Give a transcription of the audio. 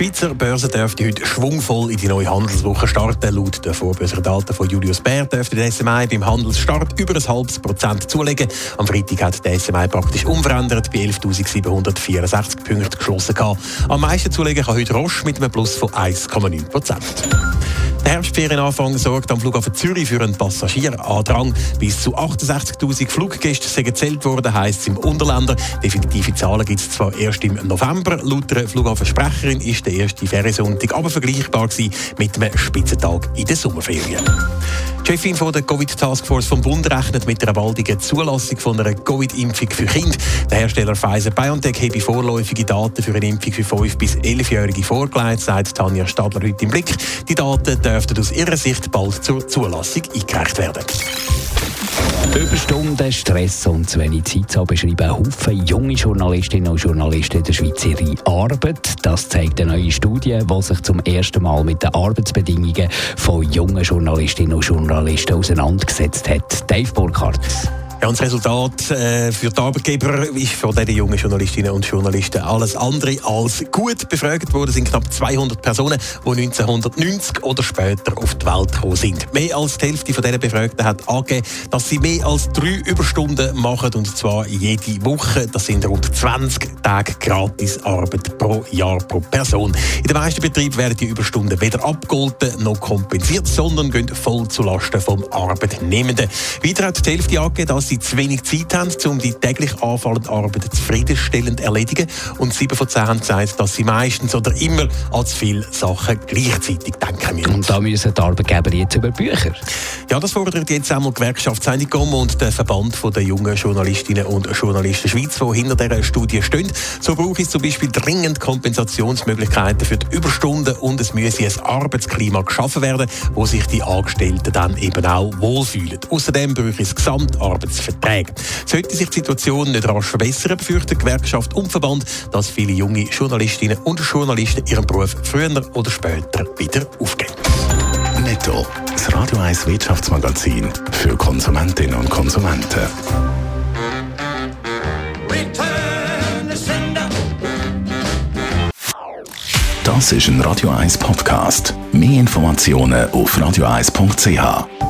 Die Schweizer Börse dürfte heute schwungvoll in die neue Handelswoche starten. Laut den Vorbörsendaten von Julius Baer dürfte der SMI beim Handelsstart über ein halbes Prozent zulegen. Am Freitag hat der SMI praktisch unverändert bei 11.764 Punkten geschlossen. Am meisten zulegen kann heute Roche mit einem Plus von 1,9 Prozent. Der Herbstferienanfang sorgt am Flughafen Zürich für einen Passagierandrang. Bis zu 68.000 Fluggäste sind gezählt worden, heisst es im Unterländer. Definitive Zahlen gibt es zwar erst im November. Laut der Flughafensprecherin ist der erste Feriensonntag aber vergleichbar gewesen mit einem Spitzentag in den Sommerferien. Die Chefin von der Covid-Taskforce vom Bund rechnet mit einer baldigen Zulassung von einer Covid-Impfung für Kinder. Der Hersteller Pfizer-BioNTech habe vorläufige Daten für eine Impfung für 5- bis 11-Jährige vorgelegt, sagt Tanja Stadler heute im Blick. Die Daten dürften aus ihrer Sicht bald zur Zulassung eingereicht werden. Überstunden, Stress und zu wenig Zeit so beschreiben Haufen junge Journalistinnen und Journalisten in der Schweiz Arbeit. Das zeigt eine neue Studie, die sich zum ersten Mal mit den Arbeitsbedingungen von jungen Journalistinnen und Journalisten auseinandergesetzt hat. Dave Burkhardt. Ja, und das Resultat äh, für die Arbeitgeber ist von diesen jungen Journalistinnen und Journalisten alles andere als gut. Befragt worden sind knapp 200 Personen, die 1990 oder später auf die Welt gekommen sind. Mehr als die Hälfte von diesen Befragten hat angegeben, dass sie mehr als drei Überstunden machen, und zwar jede Woche. Das sind rund 20 Tage Gratisarbeit pro Jahr pro Person. In den meisten Betrieben werden die Überstunden weder abgegolten noch kompensiert, sondern gehen voll zulasten vom Arbeitnehmenden. Weiter hat die Hälfte angegeben, dass sie zu wenig Zeit haben, um die täglich anfallende Arbeit zufriedenstellend zu erledigen. Und sieben von zehn haben gesagt, dass sie meistens oder immer an zu viele Sachen gleichzeitig denken müssen. Und da müssen die Arbeitgeber jetzt über Bücher. Ja, das fordert jetzt einmal die Gewerkschaft Sendicom und der Verband der jungen Journalistinnen und Journalisten Schweiz, die hinter dieser Studie stehen. So braucht es zum Beispiel dringend Kompensationsmöglichkeiten für die Überstunden und es müsse ein Arbeitsklima geschaffen werden, wo sich die Angestellten dann eben auch wohlfühlen. Außerdem braucht es Gesamtarbeitsverträge. Sollte sich die Situation nicht rasch verbessern, befürchten Gewerkschaft und Verband, dass viele junge Journalistinnen und Journalisten ihren Beruf früher oder später wieder aufgeben. Netto. Das Radio 1 Wirtschaftsmagazin für Konsumentinnen und Konsumenten. Das ist ein Radio 1 Podcast. Mehr Informationen auf radio1.ch.